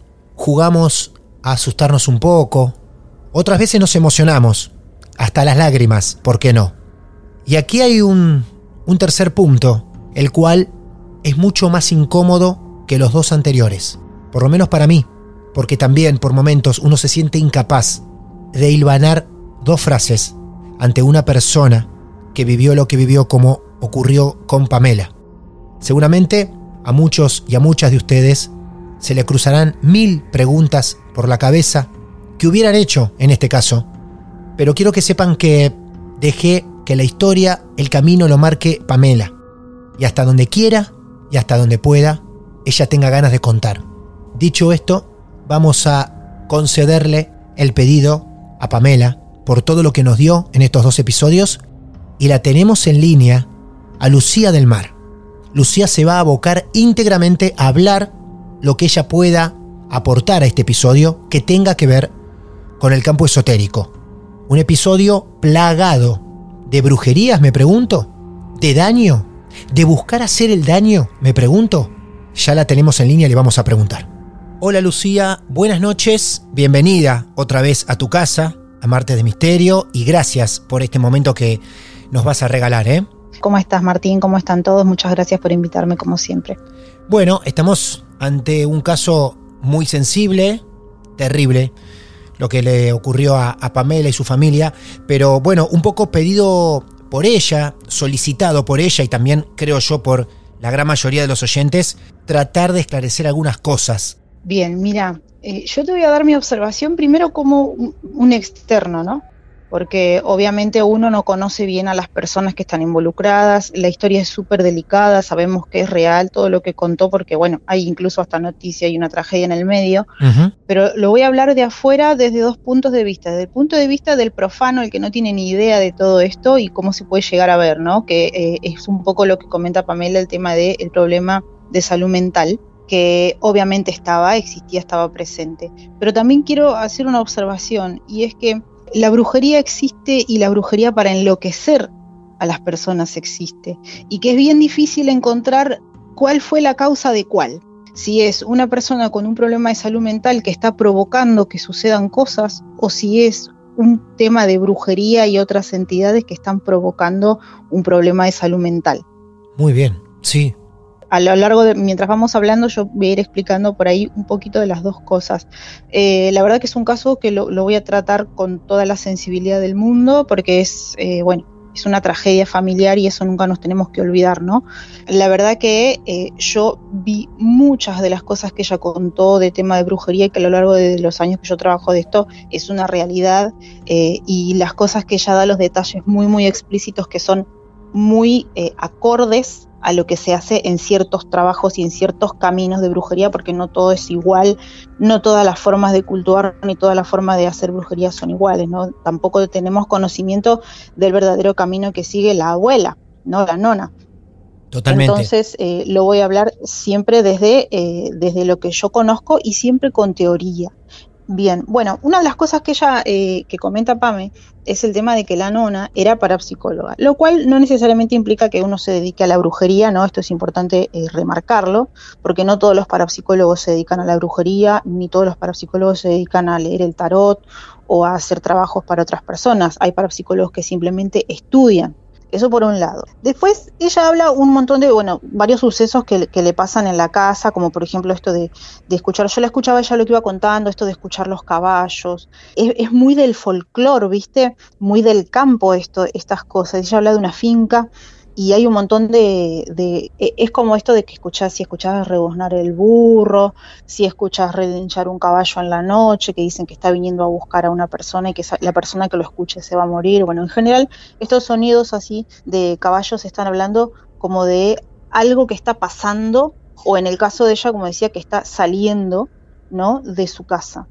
jugamos a asustarnos un poco, otras veces nos emocionamos, hasta las lágrimas, ¿por qué no? Y aquí hay un, un tercer punto, el cual es mucho más incómodo que los dos anteriores, por lo menos para mí, porque también por momentos uno se siente incapaz de hilvanar dos frases ante una persona que vivió lo que vivió como ocurrió con Pamela. Seguramente a muchos y a muchas de ustedes se le cruzarán mil preguntas por la cabeza que hubieran hecho en este caso, pero quiero que sepan que dejé que la historia, el camino lo marque Pamela, y hasta donde quiera y hasta donde pueda, ella tenga ganas de contar. Dicho esto, vamos a concederle el pedido a Pamela por todo lo que nos dio en estos dos episodios y la tenemos en línea a Lucía del Mar. Lucía se va a abocar íntegramente a hablar lo que ella pueda aportar a este episodio que tenga que ver con el campo esotérico. Un episodio plagado de brujerías, me pregunto, de daño, de buscar hacer el daño, me pregunto. Ya la tenemos en línea le vamos a preguntar. Hola Lucía, buenas noches, bienvenida otra vez a tu casa, a Martes de Misterio, y gracias por este momento que nos vas a regalar, ¿eh? ¿Cómo estás Martín? ¿Cómo están todos? Muchas gracias por invitarme como siempre. Bueno, estamos ante un caso muy sensible, terrible, lo que le ocurrió a, a, Pamela y su familia, pero bueno, un poco pedido por ella, solicitado por ella y también creo yo por la gran mayoría de los oyentes, tratar de esclarecer algunas cosas. Bien, mira, eh, yo te voy a dar mi observación primero como un, un externo, ¿no? Porque obviamente uno no conoce bien a las personas que están involucradas, la historia es súper delicada, sabemos que es real todo lo que contó, porque bueno, hay incluso hasta noticia y una tragedia en el medio, uh -huh. pero lo voy a hablar de afuera desde dos puntos de vista, desde el punto de vista del profano, el que no tiene ni idea de todo esto y cómo se puede llegar a ver, ¿no? Que eh, es un poco lo que comenta Pamela, el tema del de problema de salud mental que obviamente estaba, existía, estaba presente. Pero también quiero hacer una observación y es que la brujería existe y la brujería para enloquecer a las personas existe. Y que es bien difícil encontrar cuál fue la causa de cuál. Si es una persona con un problema de salud mental que está provocando que sucedan cosas o si es un tema de brujería y otras entidades que están provocando un problema de salud mental. Muy bien, sí, a lo largo de, mientras vamos hablando, yo voy a ir explicando por ahí un poquito de las dos cosas. Eh, la verdad que es un caso que lo, voy a tratar con toda la sensibilidad del mundo, porque es, eh, bueno, es una tragedia familiar y eso nunca nos tenemos que olvidar, ¿no? La verdad que eh, yo vi muchas de las cosas que ella contó de tema de brujería y que a lo largo de los años que yo trabajo de esto es una realidad y las cosas que ella da, los detalles muy, muy explícitos que son muy acordes a lo que se hace en ciertos trabajos y en ciertos caminos de brujería, porque no todo es igual, no todas las formas de cultuar ni todas las formas de hacer brujería son iguales, ¿no? Tampoco tenemos conocimiento del verdadero camino que sigue la abuela, ¿no? La nona. Totalmente. Entonces, eh, lo voy a hablar siempre desde, eh, desde lo que yo conozco y siempre con teoría. Bien, bueno, una de las cosas que ella, eh, que comenta Pame, es el tema de que la nona era parapsicóloga, lo cual no necesariamente implica que uno se dedique a la brujería, ¿no? Esto es importante eh, remarcarlo, porque no todos los parapsicólogos se dedican a la brujería, ni todos los parapsicólogos se dedican a leer el tarot o a hacer trabajos para otras personas. Hay parapsicólogos que simplemente estudian eso por un lado. Después ella habla un montón de, bueno, varios sucesos que, que le pasan en la casa, como por ejemplo esto de, de, escuchar, yo la escuchaba ella lo que iba contando, esto de escuchar los caballos. Es, es muy del folclore, ¿viste? Muy del campo esto, estas cosas. Ella habla de una finca y hay un montón de, de, es como esto de que escuchás, si escuchás rebuznar el burro, si escuchas relinchar un caballo en la noche, que dicen que está viniendo a buscar a una persona y que la persona que lo escuche se va a morir. Bueno, en general, estos sonidos así de caballos están hablando como de algo que está pasando, o en el caso de ella, como decía, que está saliendo, ¿no? de su casa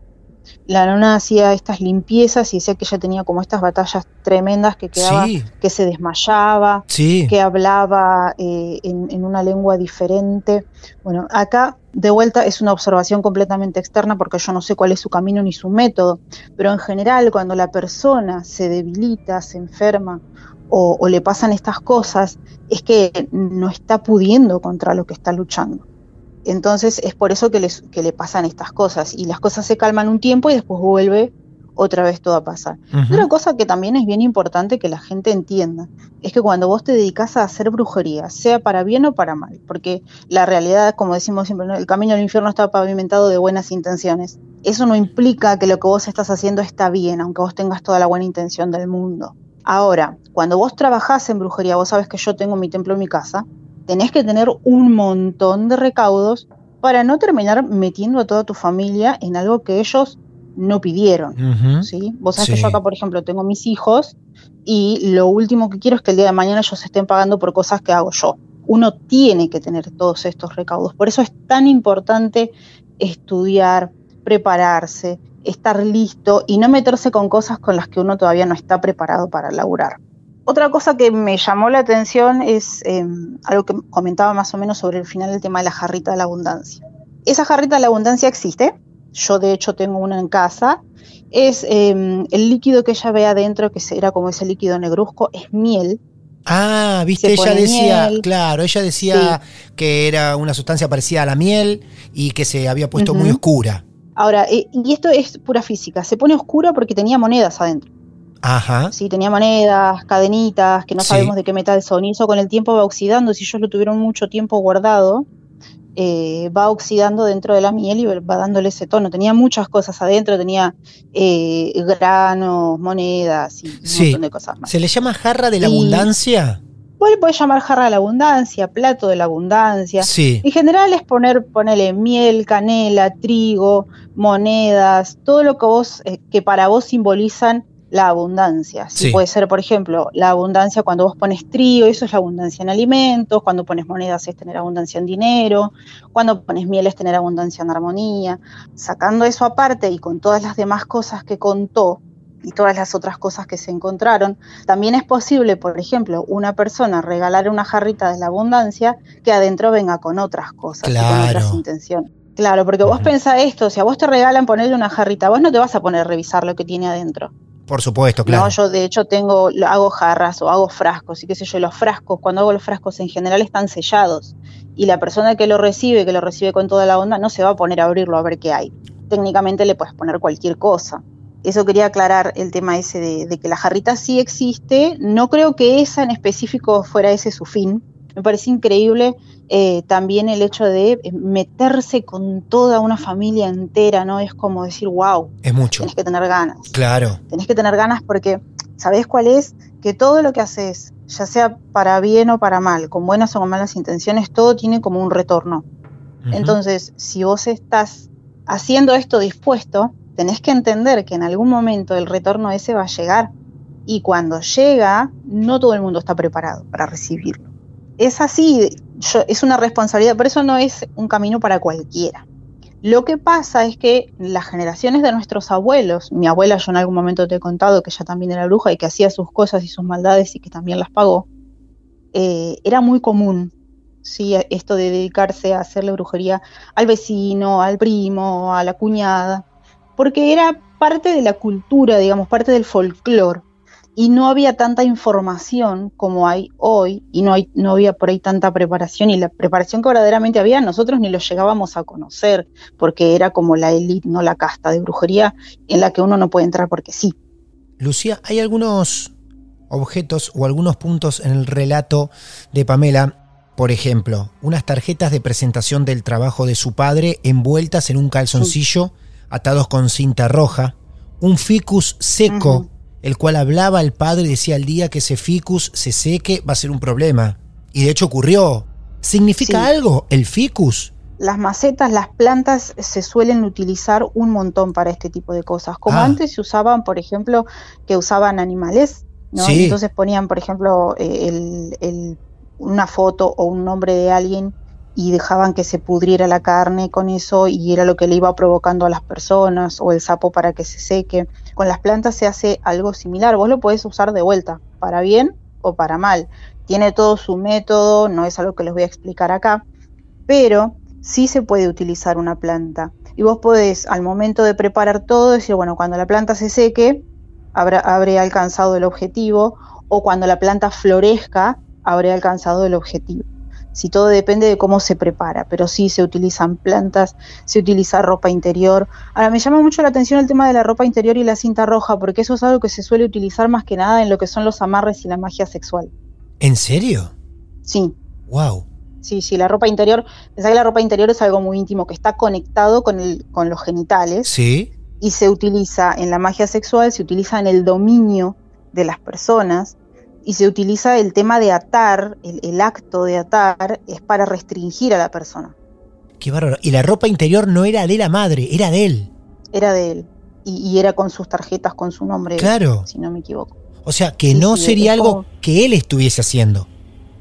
la nona hacía estas limpiezas y decía que ella tenía como estas batallas tremendas que quedaba, sí. que se desmayaba, sí. que hablaba eh, en, en, una lengua diferente. Bueno, acá de vuelta es una observación completamente externa porque yo no sé cuál es su camino ni su método, pero en general cuando la persona se debilita, se enferma o, o le pasan estas cosas, es que no está pudiendo contra lo que está luchando. Entonces es por eso que, les, que, le pasan estas cosas y las cosas se calman un tiempo y después vuelve otra vez todo a pasar. Uh -huh. Otra cosa que también es bien importante que la gente entienda es que cuando vos te dedicas a hacer brujería, sea para bien o para mal, porque la realidad, como decimos siempre, ¿no? el camino al infierno está pavimentado de buenas intenciones. Eso no implica que lo que vos estás haciendo está bien, aunque vos tengas toda la buena intención del mundo. Ahora, cuando vos trabajás en brujería, vos sabes que yo tengo mi templo en mi casa, tenés que tener un montón de recaudos para no terminar metiendo a toda tu familia en algo que ellos no pidieron. Uh -huh. ¿sí? Vos sabés sí. que yo acá, por ejemplo, tengo mis hijos y lo último que quiero es que el día de mañana ellos estén pagando por cosas que hago yo. Uno tiene que tener todos estos recaudos. Por eso es tan importante estudiar, prepararse, estar listo y no meterse con cosas con las que uno todavía no está preparado para laburar. Otra cosa que me llamó la atención es eh, algo que comentaba más o menos sobre el final del tema de la jarrita de la abundancia. Esa jarrita de la abundancia existe, yo de hecho tengo una en casa, es eh, el líquido que ella ve adentro, que era como ese líquido negruzco, es miel, Ah, viste, ella decía, claro, ella decía que era una sustancia parecida a la miel y que se había puesto muy oscura. Ahora, eh, y esto es pura física, se pone oscura porque tenía monedas adentro. Ajá. Sí, tenía monedas, cadenitas, que no sabemos de qué metal son, y eso con el tiempo va oxidando, si ellos lo tuvieron mucho tiempo guardado, eh, va oxidando dentro de la miel y va dándole ese tono. Tenía muchas cosas adentro, tenía eh, granos, monedas y un montón de cosas más. ¿Se le llama jarra de la abundancia? Vos le podés llamar jarra de la abundancia, plato de la abundancia. Sí. En general es poner, ponerle miel, canela, trigo, monedas, todo lo que vos, eh, que para vos simbolizan la abundancia. Sí. Puede ser, por ejemplo, la abundancia cuando vos pones trigo, eso es la abundancia en alimentos, cuando pones monedas es tener abundancia en dinero, cuando pones miel es tener abundancia en armonía. Sacando eso aparte y con todas las demás cosas que contó y todas las otras cosas que se encontraron, también es posible, por ejemplo, una persona regalar una jarrita de la abundancia que adentro venga con otras cosas y con otras intenciones. Claro, porque vos pensás esto, si a vos te regalan ponerle una jarrita, vos no te vas a poner a revisar lo que tiene adentro. Por supuesto, claro. No, yo de hecho tengo, hago jarras o hago frascos y qué sé yo, los frascos, cuando hago los frascos en general están sellados y la persona que lo recibe, que lo recibe con toda la onda, no se va a poner a abrirlo a ver qué hay. Técnicamente le puedes poner cualquier cosa. Eso quería aclarar el tema ese de, de que la jarrita sí existe. No creo que esa en específico fuera ese su fin. Me parece increíble eh, también el hecho de eh, meterse con toda una familia entera, ¿no? Es como decir, wow. Es mucho. Tenés que tener ganas. Claro. Tenés que tener ganas porque, ¿sabés cuál es? Que todo lo que haces, ya sea para bien o para mal, con buenas o con malas intenciones, todo tiene como un retorno. Entonces, si vos estás haciendo esto dispuesto, tenés que entender que en algún momento el retorno ese va a llegar. Y cuando llega, no todo el mundo está preparado para recibirlo es así, es una responsabilidad, por eso no es un camino para cualquiera. Lo que pasa es que las generaciones de nuestros abuelos, mi abuela yo en algún momento te he contado que ella también era bruja y que hacía sus cosas y sus maldades y que también las pagó, eh, era muy común ¿sí? esto de dedicarse a hacerle brujería al vecino, al primo, a la cuñada, porque era parte de la cultura, digamos, parte del folclore y no había tanta información como hay hoy y no, hay, no había por ahí tanta preparación y la preparación que verdaderamente había nosotros ni lo llegábamos a conocer porque era como la élite, no la casta de brujería en la que uno no puede entrar porque sí. Lucía, hay algunos objetos o algunos puntos en el relato de Pamela, por ejemplo, unas tarjetas de presentación del trabajo de su padre envueltas en un calzoncillo, atados con cinta roja, un ficus seco el cual hablaba al padre y decía el día que ese ficus se seque va a ser un problema. Y de hecho ocurrió. ¿Significa algo el ficus? Las macetas, las plantas se suelen utilizar un montón para este tipo de cosas. Como Ah. antes se usaban, por ejemplo, que usaban animales, ¿no? Sí. Entonces ponían, por ejemplo, eh, el- el- una foto o un nombre de alguien y dejaban que se pudriera la carne con eso y era lo que le iba provocando a las personas o el sapo para que se seque. Con las plantas se hace algo similar, vos lo podés usar de vuelta, para bien o para mal. Tiene todo su método, no es algo que les voy a explicar acá, pero sí se puede utilizar una planta. Y vos podés, al momento de preparar todo, decir, bueno, cuando la planta se seque, habrá, habré alcanzado el objetivo, o cuando la planta florezca, habré alcanzado el objetivo. Si todo depende de cómo se prepara, pero sí se utilizan plantas, se utiliza ropa interior. Ahora me llama mucho la atención el tema de la ropa interior y la cinta roja, porque eso es algo que se suele utilizar más que nada en lo que son los amarres y la magia sexual. ¿En serio? Sí, Wow. Sí, sí, la ropa interior, pensá que la ropa interior es algo muy íntimo, que está conectado con, el, con los genitales Sí. y se utiliza en la magia sexual, se utiliza en el dominio de las personas y se utiliza el tema de atar, el, el acto de atar es para restringir a la persona, Qué bárbaro. Y la ropa interior no era de la madre, era de él. era de él y, y era con sus tarjetas, con su nombre, Claro. si no me equivoco. O sea, que Sí, no sí, sería algo como- que él estuviese haciendo.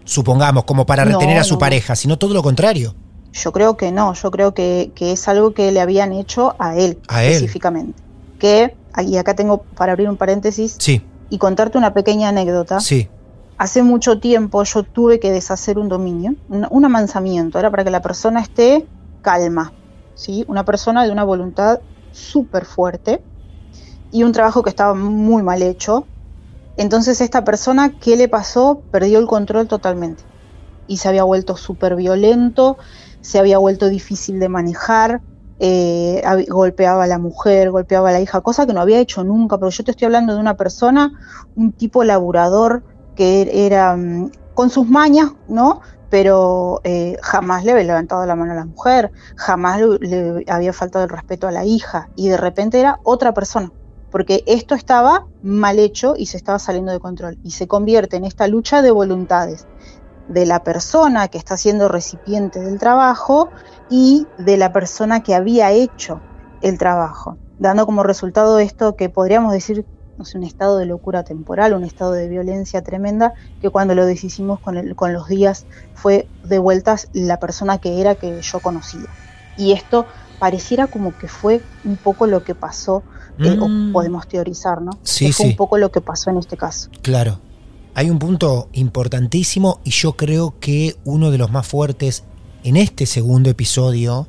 Supongamos, como para No, retener a su no. pareja, sino todo lo contrario. Yo creo que no, yo creo que, que es algo que le habían hecho a él A él. específicamente. Que, y acá tengo para abrir un paréntesis Sí, y contarte una pequeña anécdota. sí. Hace mucho tiempo yo tuve que deshacer un dominio, un, un amansamiento, era para que la persona esté calma, ¿sí? Una persona de una voluntad súper fuerte y un trabajo que estaba muy mal hecho. Entonces esta persona, ¿qué le pasó? Perdió el control totalmente y se había vuelto súper violento, se había vuelto difícil de manejar, eh, golpeaba a la mujer, golpeaba a la hija, cosa que no había hecho nunca, pero yo te estoy hablando de una persona, un tipo laburador que er- era mm, con sus mañas, ¿no? Pero eh, jamás le había levantado la mano a la mujer, jamás le había faltado el respeto a la hija, y de repente era otra persona, porque esto estaba mal hecho y se estaba saliendo de control, y se convierte en esta lucha de voluntades de la persona que está siendo recipiente del trabajo y de la persona que había hecho el trabajo, dando como resultado esto que podríamos decir, no sé, un estado de locura temporal, un estado de violencia tremenda, que cuando lo deshicimos con, el- con los días fue de vueltas la persona que era que yo conocía. Y esto pareciera como que fue un poco lo que pasó, eh, Mm. o podemos teorizar, ¿no? Sí, que fue sí. un poco lo que pasó en este caso. Claro. Hay un punto importantísimo y yo creo que uno de los más fuertes en este segundo episodio,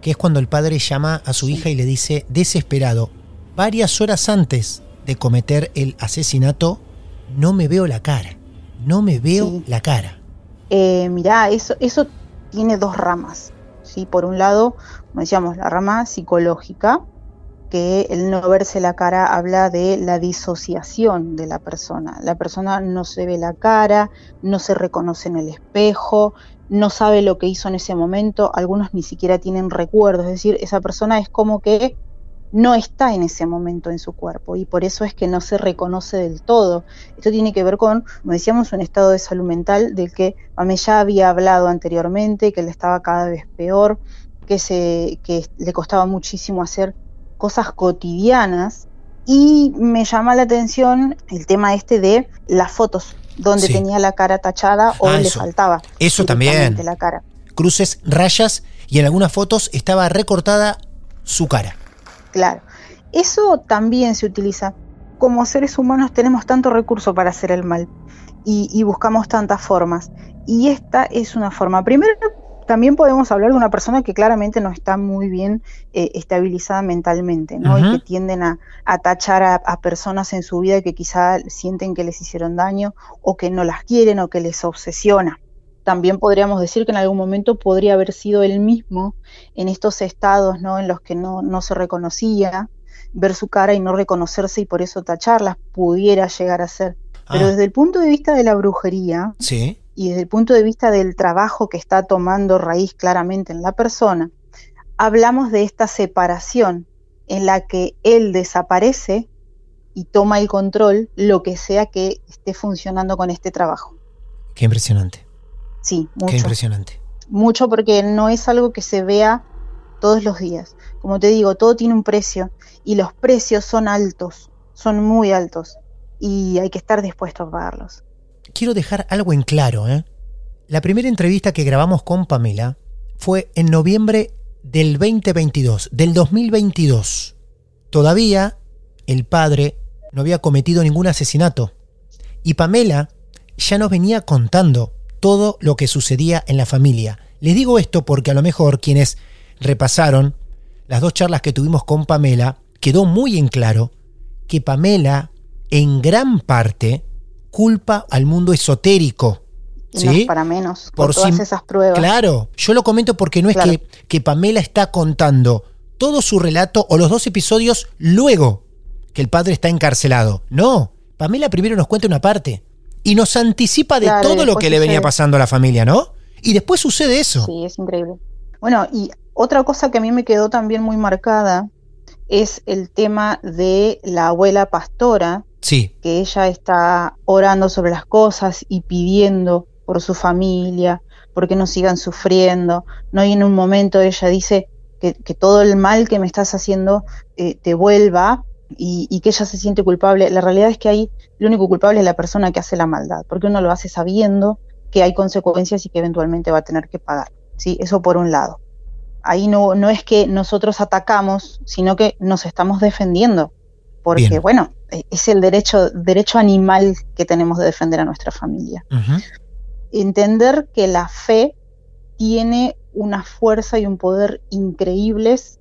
que es cuando el padre llama a su hija y le dice, desesperado, varias horas antes de cometer el asesinato, no me veo la cara, no me veo la cara. Eh, mirá, eso, eso tiene dos ramas. ¿sí? Por un lado, como decíamos, la rama psicológica, que el no verse la cara habla de la disociación de la persona. La persona no se ve la cara, no se reconoce en el espejo, no sabe lo que hizo en ese momento, algunos ni siquiera tienen recuerdos, es decir, esa persona es como que no está en ese momento en su cuerpo y por eso es que no se reconoce del todo. Esto tiene que ver con, como decíamos, un estado de salud mental del que ya había hablado anteriormente, que le estaba cada vez peor, que, se, que le costaba muchísimo hacer cosas cotidianas y me llama la atención el tema este de las fotos, donde Sí. tenía la cara tachada o Ah, le eso. faltaba. Eso también. directamente La cara. Cruces, rayas y en algunas fotos estaba recortada su cara. Claro. Eso también se utiliza. Como seres humanos tenemos tanto recurso para hacer el mal y, y buscamos tantas formas. Y esta es una forma. Primero, también podemos hablar de una persona que claramente no está muy bien eh, estabilizada mentalmente, ¿no? Y que tienden a, a tachar a, a personas en su vida que quizá sienten que les hicieron daño o que no las quieren o que les obsesiona. También podríamos decir que en algún momento podría haber sido él mismo en estos estados ¿no? en los que no, no se reconocía, ver su cara y no reconocerse y por eso tacharlas pudiera llegar a ser. Pero Ah. desde el punto de vista de la brujería Sí. Y desde el punto de vista del trabajo que está tomando raíz claramente en la persona, hablamos de esta separación en la que él desaparece y toma el control, lo que sea que esté funcionando con este trabajo. Qué impresionante. Sí, Qué mucho. impresionante. mucho porque no es algo que se vea todos los días. Como te digo, todo tiene un precio y los precios son altos, son muy altos y hay que estar dispuesto a pagarlos. Quiero dejar algo en claro, ¿eh? La primera entrevista que grabamos con Pamela fue en noviembre del 2022, del 2022. Todavía el padre no había cometido ningún asesinato. Y Pamela ya nos venía contando todo lo que sucedía en la familia. Les digo esto porque a lo mejor quienes repasaron las dos charlas que tuvimos con Pamela, quedó muy en claro que Pamela en gran parte culpa al mundo esotérico. No ¿Sí? es para menos, por, Por todas sim- esas pruebas. Claro, yo lo comento porque no es Claro. que, que Pamela está contando todo su relato o los dos episodios luego que el padre está encarcelado. No, Pamela primero nos cuenta una parte y nos anticipa de Claro, todo lo que le venía pasando a la familia, ¿no? Y después sucede eso. Sí, es increíble. Bueno, y otra cosa que a mí me quedó también muy marcada es el tema de la abuela pastora, Sí, que ella está orando sobre las cosas y pidiendo por su familia, porque no sigan sufriendo, ¿no? Y en un momento ella dice que, que todo el mal que me estás haciendo eh, te vuelva y, y que ella se siente culpable. La realidad es que ahí lo único culpable es la persona que hace la maldad, porque uno lo hace sabiendo que hay consecuencias y que eventualmente va a tener que pagar. ¿sí? Eso por un lado. Ahí no, no es que nosotros atacamos, sino que nos estamos defendiendo, porque Bien. bueno, es el derecho, derecho animal que tenemos de defender a nuestra familia. Entender que la fe tiene una fuerza y un poder increíbles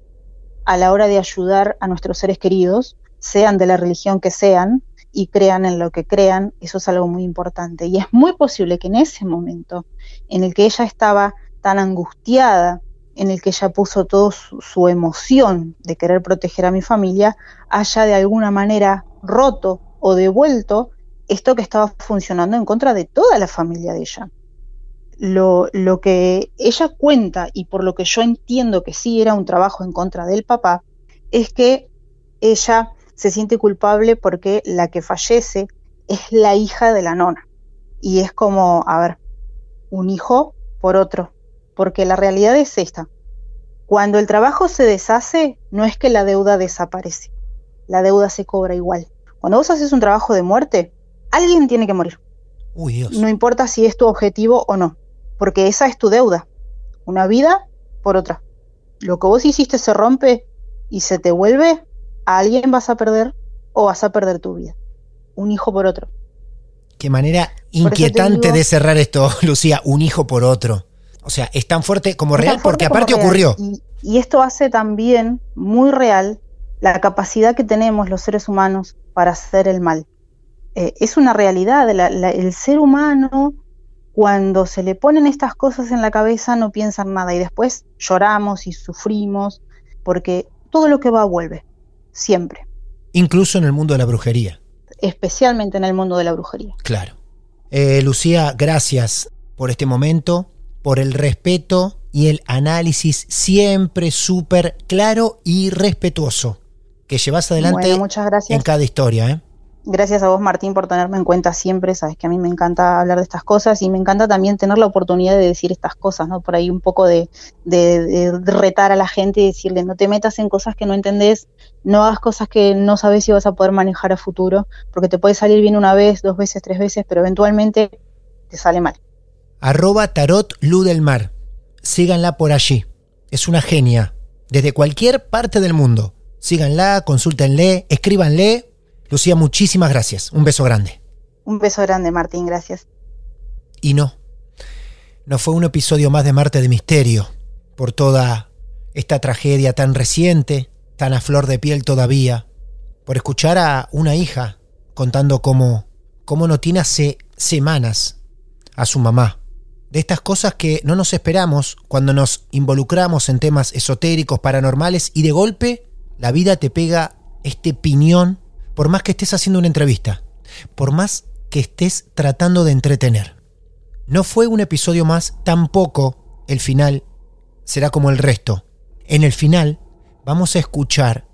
a la hora de ayudar a nuestros seres queridos, sean de la religión que sean y crean en lo que crean, eso es algo muy importante. Y es muy posible que en ese momento en el que ella estaba tan angustiada, en el que ella puso toda su, su emoción de querer proteger a mi familia, haya de alguna manera roto o devuelto esto que estaba funcionando en contra de toda la familia de ella. Lo, lo que ella cuenta, y por lo que yo entiendo que sí era un trabajo en contra del papá, es que ella se siente culpable porque la que fallece es la hija de la nona. Y es como, a ver, un hijo por otro. Porque la realidad es esta. Cuando el trabajo se deshace, no es que la deuda desaparece. La deuda se cobra igual. Cuando vos haces un trabajo de muerte, alguien tiene que morir. Uy, Dios. No importa si es tu objetivo o no. Porque esa es tu deuda. Una vida por otra. Lo que vos hiciste se rompe y se te vuelve, a alguien vas a perder o vas a perder tu vida. Un hijo por otro. Qué manera te inquietante digo- de cerrar esto, Lucía, un hijo por otro. O sea, es tan fuerte como real fuerte porque aparte ocurrió. Y, y esto hace también muy real la capacidad que tenemos los seres humanos para hacer el mal. Eh, es una realidad, la- la- el ser humano cuando se le ponen estas cosas en la cabeza no piensa en nada y después lloramos y sufrimos porque todo lo que va vuelve, siempre, Incluso en el mundo de la brujería. especialmente en el mundo de la brujería. Claro. Eh, Lucía, gracias por este momento, por el respeto y el análisis siempre súper claro y respetuoso que llevas adelante Bueno, muchas gracias. en cada historia. ¿eh? Gracias a vos, Martín, por tenerme en cuenta siempre. Sabes que a mí me encanta hablar de estas cosas y me encanta también tener la oportunidad de decir estas cosas, ¿no? Por ahí un poco de, de- de retar a la gente y decirle, no te metas en cosas que no entendés, no hagas cosas que no sabes si vas a poder manejar a futuro, porque te puede salir bien una vez, dos veces, tres veces, pero eventualmente te sale mal. Arroba Tarot Lu del Mar. Síganla por allí. Es una genia. Desde cualquier parte del mundo. Síganla, consúltenle, escríbanle. Lucía, muchísimas gracias. Un beso grande. Un beso grande, Martín, gracias. Y no. No fue un episodio más de Marte de Misterio. Por toda esta tragedia tan reciente, tan a flor de piel todavía. Por escuchar a una hija contando cómo, cómo no tiene hace semanas a su mamá. De estas cosas que no nos esperamos cuando nos involucramos en temas esotéricos, paranormales y de golpe la vida te pega este piñón por más que estés haciendo una entrevista, por más que estés tratando de entretener. No fue un episodio más, tampoco el final será como el resto. En el final vamos a escuchar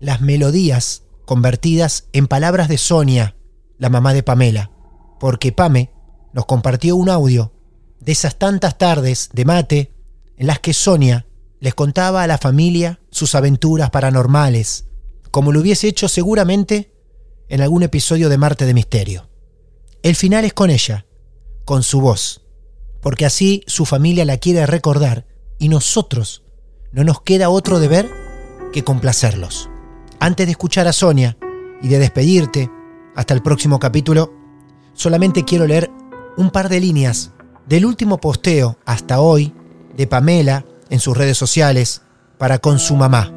las melodías convertidas en palabras de Sonia, la mamá de Pamela, porque Pame nos compartió un audio de esas tantas tardes de mate en las que Sonia les contaba a la familia sus aventuras paranormales, como lo hubiese hecho seguramente en algún episodio de Marte de Misterio. El final es con ella, con su voz, porque así su familia la quiere recordar y nosotros no nos queda otro deber que complacerlos. Antes de escuchar a Sonia y de despedirte, hasta el próximo capítulo, solamente quiero leer un par de líneas del último posteo hasta hoy de Pamela en sus redes sociales para con su mamá.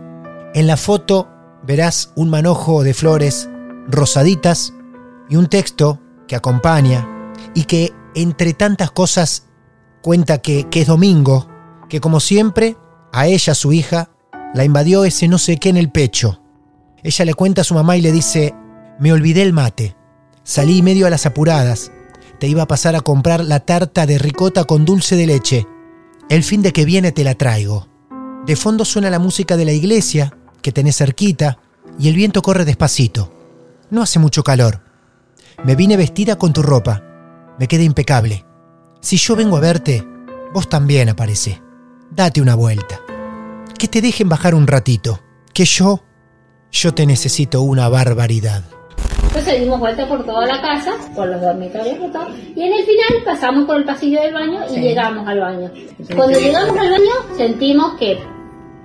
En la foto verás un manojo de flores rosaditas y un texto que acompaña y que entre tantas cosas cuenta que, es domingo, que como siempre a ella, su hija, la invadió ese no sé qué en el pecho. Ella le cuenta a su mamá y le dice, me olvidé el mate, salí medio a las apuradas, te iba a pasar a comprar la tarta de ricota con dulce de leche. El fin de que viene te la traigo. De fondo suena la música de la iglesia, que tenés cerquita, y el viento corre despacito. No hace mucho calor. Me vine vestida con tu ropa. Me queda impecable. Si yo vengo a verte, vos también aparece. Date una vuelta. Que te dejen bajar un ratito. Que yo, yo te necesito una barbaridad. Entonces dimos vuelta por toda la casa, por los dormitorios y todo, y en el final pasamos por el pasillo del baño y llegamos al baño. Cuando llegamos al baño sentimos que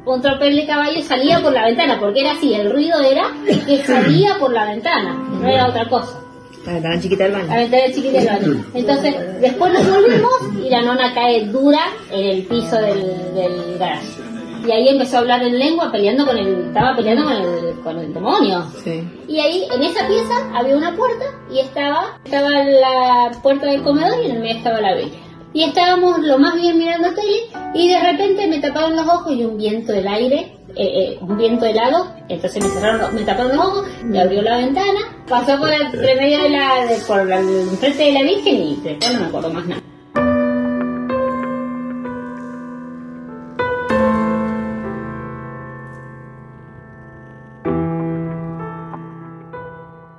un tropel de caballo salía por la ventana, porque era así, el ruido era que salía por la ventana, no era otra cosa. La ventana chiquita del baño. La ventana chiquita del baño. Entonces, después nos volvimos y la nona cae dura en el piso del, del garaje. Y ahí empezó a hablar en lengua peleando con el, estaba peleando con el, con el demonio. Y ahí, en esa pieza, había una puerta y estaba, estaba la puerta del comedor y en el medio estaba la bella. Y estábamos lo más bien mirando tele y de repente me taparon los ojos y un viento del aire, eh, eh, un viento helado, entonces me, cerraron, los- me taparon los ojos, me abrió la ventana, pasó por entre medio de la, de- por la, enfrente de la Virgen y después no me acuerdo más nada.